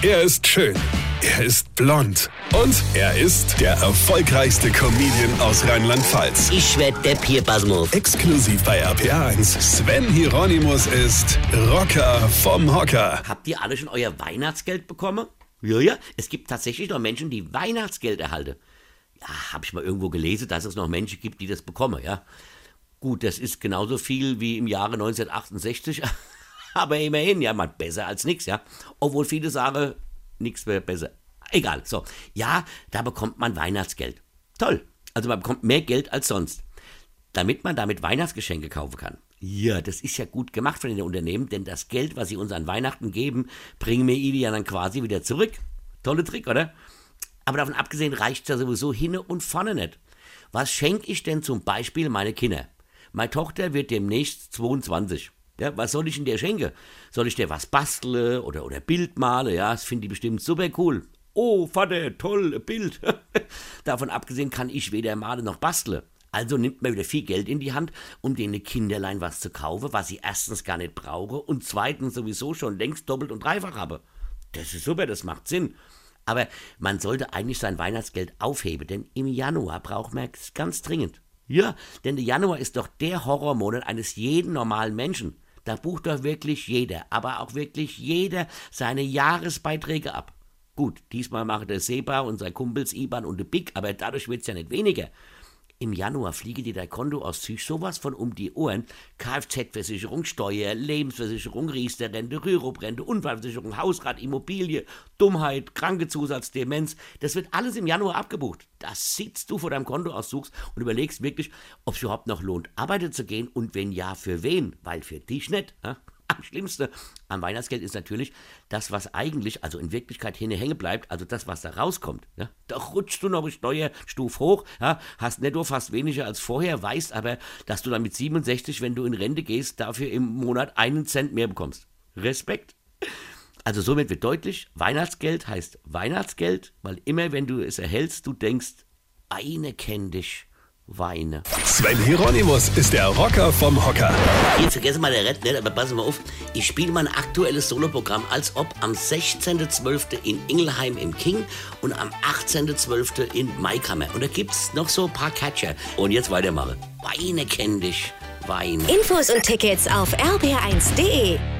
Er ist schön. Er ist blond. Und er ist der erfolgreichste Comedian aus Rheinland-Pfalz. Ich werd der Pierpasmus. Exklusiv bei RPA1. Sven Hieronymus ist Rocker vom Hocker. Habt ihr alle schon euer Weihnachtsgeld bekommen? Ja, ja. Es gibt tatsächlich noch Menschen, die Weihnachtsgeld erhalten. Ja, hab ich mal irgendwo gelesen, dass es noch Menschen gibt, die das bekommen, ja. Gut, das ist genauso viel wie im Jahre 1968. Aber immerhin, ja, mal besser als nichts, ja. Obwohl viele sagen, nichts wäre besser. Egal, so. Ja, da bekommt man Weihnachtsgeld. Toll. Also man bekommt mehr Geld als sonst. Damit man damit Weihnachtsgeschenke kaufen kann. Ja, das ist ja gut gemacht von den Unternehmen, denn das Geld, was sie uns an Weihnachten geben, bringen wir ihnen ja dann quasi wieder zurück. Tolle Trick, oder? Aber davon abgesehen reicht ja sowieso hinne und vorne nicht. Was schenke ich denn zum Beispiel meine Kinder? Meine Tochter wird demnächst 22. Ja, was soll ich denn der schenken? Soll ich dir was basteln oder, oder Bild malen? Ja, das finde ich bestimmt super cool. Oh, Vater, toll, Bild. Davon abgesehen kann ich weder malen noch basteln. Also nimmt man wieder viel Geld in die Hand, um den Kinderlein was zu kaufen, was sie erstens gar nicht brauche und zweitens sowieso schon längst doppelt und dreifach habe. Das ist super, das macht Sinn. Aber man sollte eigentlich sein Weihnachtsgeld aufheben, denn im Januar braucht man es ganz dringend. Ja, denn der Januar ist doch der Horrormonat eines jeden normalen Menschen. Da bucht doch wirklich jeder, aber auch wirklich jeder seine Jahresbeiträge ab. Gut, diesmal machen der Seba und sein Kumpels Iban und der Big, aber dadurch wird's ja nicht weniger. Im Januar fliege dir dein Kontoauszug sowas von um die Ohren. Kfz-Versicherung, Steuer, Lebensversicherung, Riester-Rente, Rürup-Rente, Unfallversicherung, Hausrat, Immobilie, Dummheit, Krankenzusatz, Demenz. Das wird alles im Januar abgebucht. Da sitzt du vor deinem Kontoauszug und überlegst wirklich, ob es überhaupt noch lohnt, arbeiten zu gehen und wenn ja, für wen? Weil für dich nicht. Ja? Am schlimmsten am Weihnachtsgeld ist natürlich das, was eigentlich, also in Wirklichkeit hinne hängen bleibt, also das, was da rauskommt. Ja? Da rutschst du noch eine Steuerstufe hoch, ja? hast netto fast weniger als vorher, weißt aber, dass du dann mit 67, wenn du in Rente gehst, dafür im Monat einen Cent mehr bekommst. Respekt. Also somit wird deutlich, Weihnachtsgeld heißt Weihnachtsgeld, weil immer wenn du es erhältst, du denkst, eine kennt dich weine. Sven Hieronymus ist der Rocker vom Hocker. Hier, vergessen mal der Red nicht, aber passen mal auf. Ich spiele mein aktuelles Soloprogramm als ob am 16.12. in Ingelheim im King und am 18.12. in Maikammer. Und da gibt's noch so ein paar Catcher. Und jetzt weitermachen. Weine kenn dich, Weine. Infos und Tickets auf rb1.de.